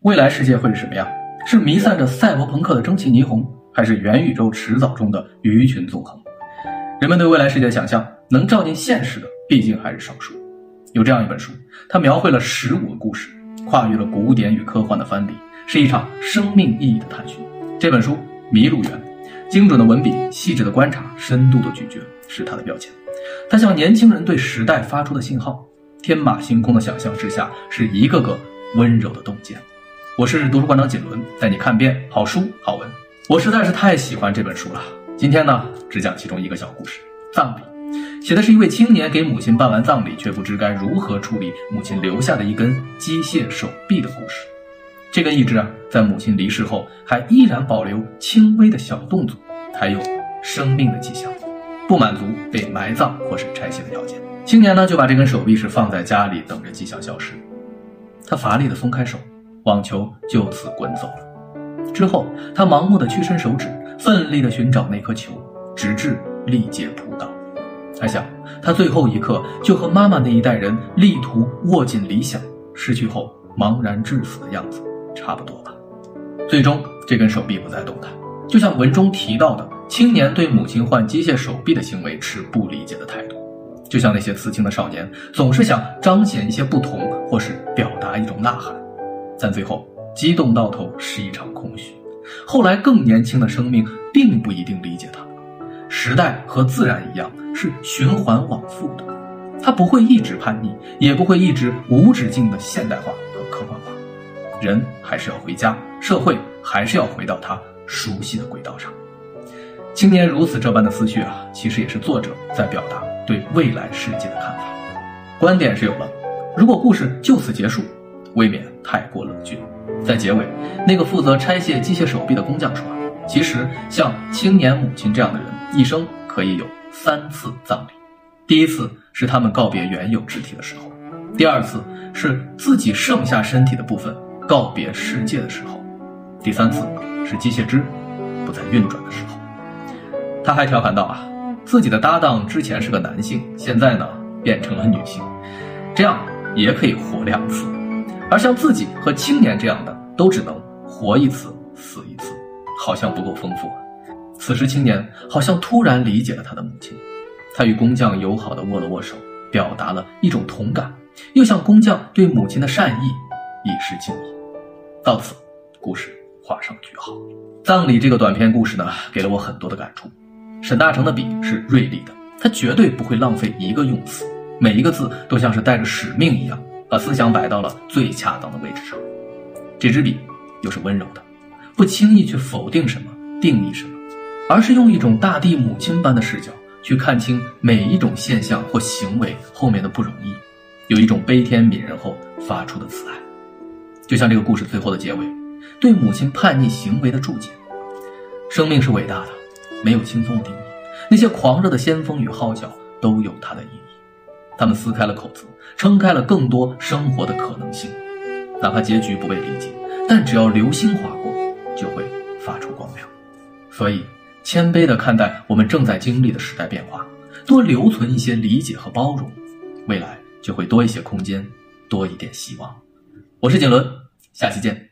未来世界会是什么样？是弥散着赛博朋克的蒸汽霓虹，还是元宇宙迟早中的鱼群纵横？人们对未来世界的想象，能照进现实的，毕竟还是少数。有这样一本书，它描绘了十五个故事，跨越了古典与科幻的藩篱，是一场生命意义的探寻。这本书《迷路园》，精准的文笔、细致的观察、深度的咀嚼，是它的标签。它向年轻人对时代发出的信号，天马行空的想象之下，是一个个温柔的洞见。我是读书馆长锦纶，带你看遍好书好文。我实在是太喜欢这本书了。今天呢，只讲其中一个小故事——葬礼。写的是一位青年给母亲办完葬礼，却不知该如何处理母亲留下的一根机械手臂的故事。这根义肢啊，在母亲离世后，还依然保留轻微的小动作，还有生命的迹象，不满足被埋葬或是拆卸的条件。青年呢，就把这根手臂是放在家里，等着迹象消失。他乏力的松开手。网球就此滚走了。之后，他盲目的屈伸手指，奋力的寻找那颗球，直至力竭扑倒。他想，他最后一刻就和妈妈那一代人力图握紧理想，失去后茫然致死的样子差不多吧。最终，这根手臂不再动弹，就像文中提到的，青年对母亲换机械手臂的行为持不理解的态度，就像那些刺青的少年，总是想彰显一些不同，或是表达一种呐喊。但最后，激动到头是一场空虚。后来，更年轻的生命并不一定理解他。时代和自然一样，是循环往复的。它不会一直叛逆，也不会一直无止境的现代化和科幻化。人还是要回家，社会还是要回到他熟悉的轨道上。青年如此这般的思绪啊，其实也是作者在表达对未来世界的看法。观点是有了，如果故事就此结束。未免太过冷峻。在结尾，那个负责拆卸机械手臂的工匠说：“其实像青年母亲这样的人，一生可以有三次葬礼。第一次是他们告别原有肢体的时候；第二次是自己剩下身体的部分告别世界的时候；第三次是机械肢不再运转的时候。”他还调侃道：“啊，自己的搭档之前是个男性，现在呢变成了女性，这样也可以活两次。”而像自己和青年这样的，都只能活一次死一次，好像不够丰富。此时青年好像突然理解了他的母亲，他与工匠友好的握了握手，表达了一种同感，又向工匠对母亲的善意以示敬意。到此，故事画上句号。葬礼这个短篇故事呢，给了我很多的感触。沈大成的笔是锐利的，他绝对不会浪费一个用词，每一个字都像是带着使命一样。把思想摆到了最恰当的位置上，这支笔又是温柔的，不轻易去否定什么、定义什么，而是用一种大地母亲般的视角去看清每一种现象或行为后面的不容易，有一种悲天悯人后发出的慈爱。就像这个故事最后的结尾，对母亲叛逆行为的注解：生命是伟大的，没有轻松的定义，那些狂热的先锋与号角都有它的意义。他们撕开了口子，撑开了更多生活的可能性。哪怕结局不被理解，但只要流星划过，就会发出光亮。所以，谦卑地看待我们正在经历的时代变化，多留存一些理解和包容，未来就会多一些空间，多一点希望。我是景伦，下期见。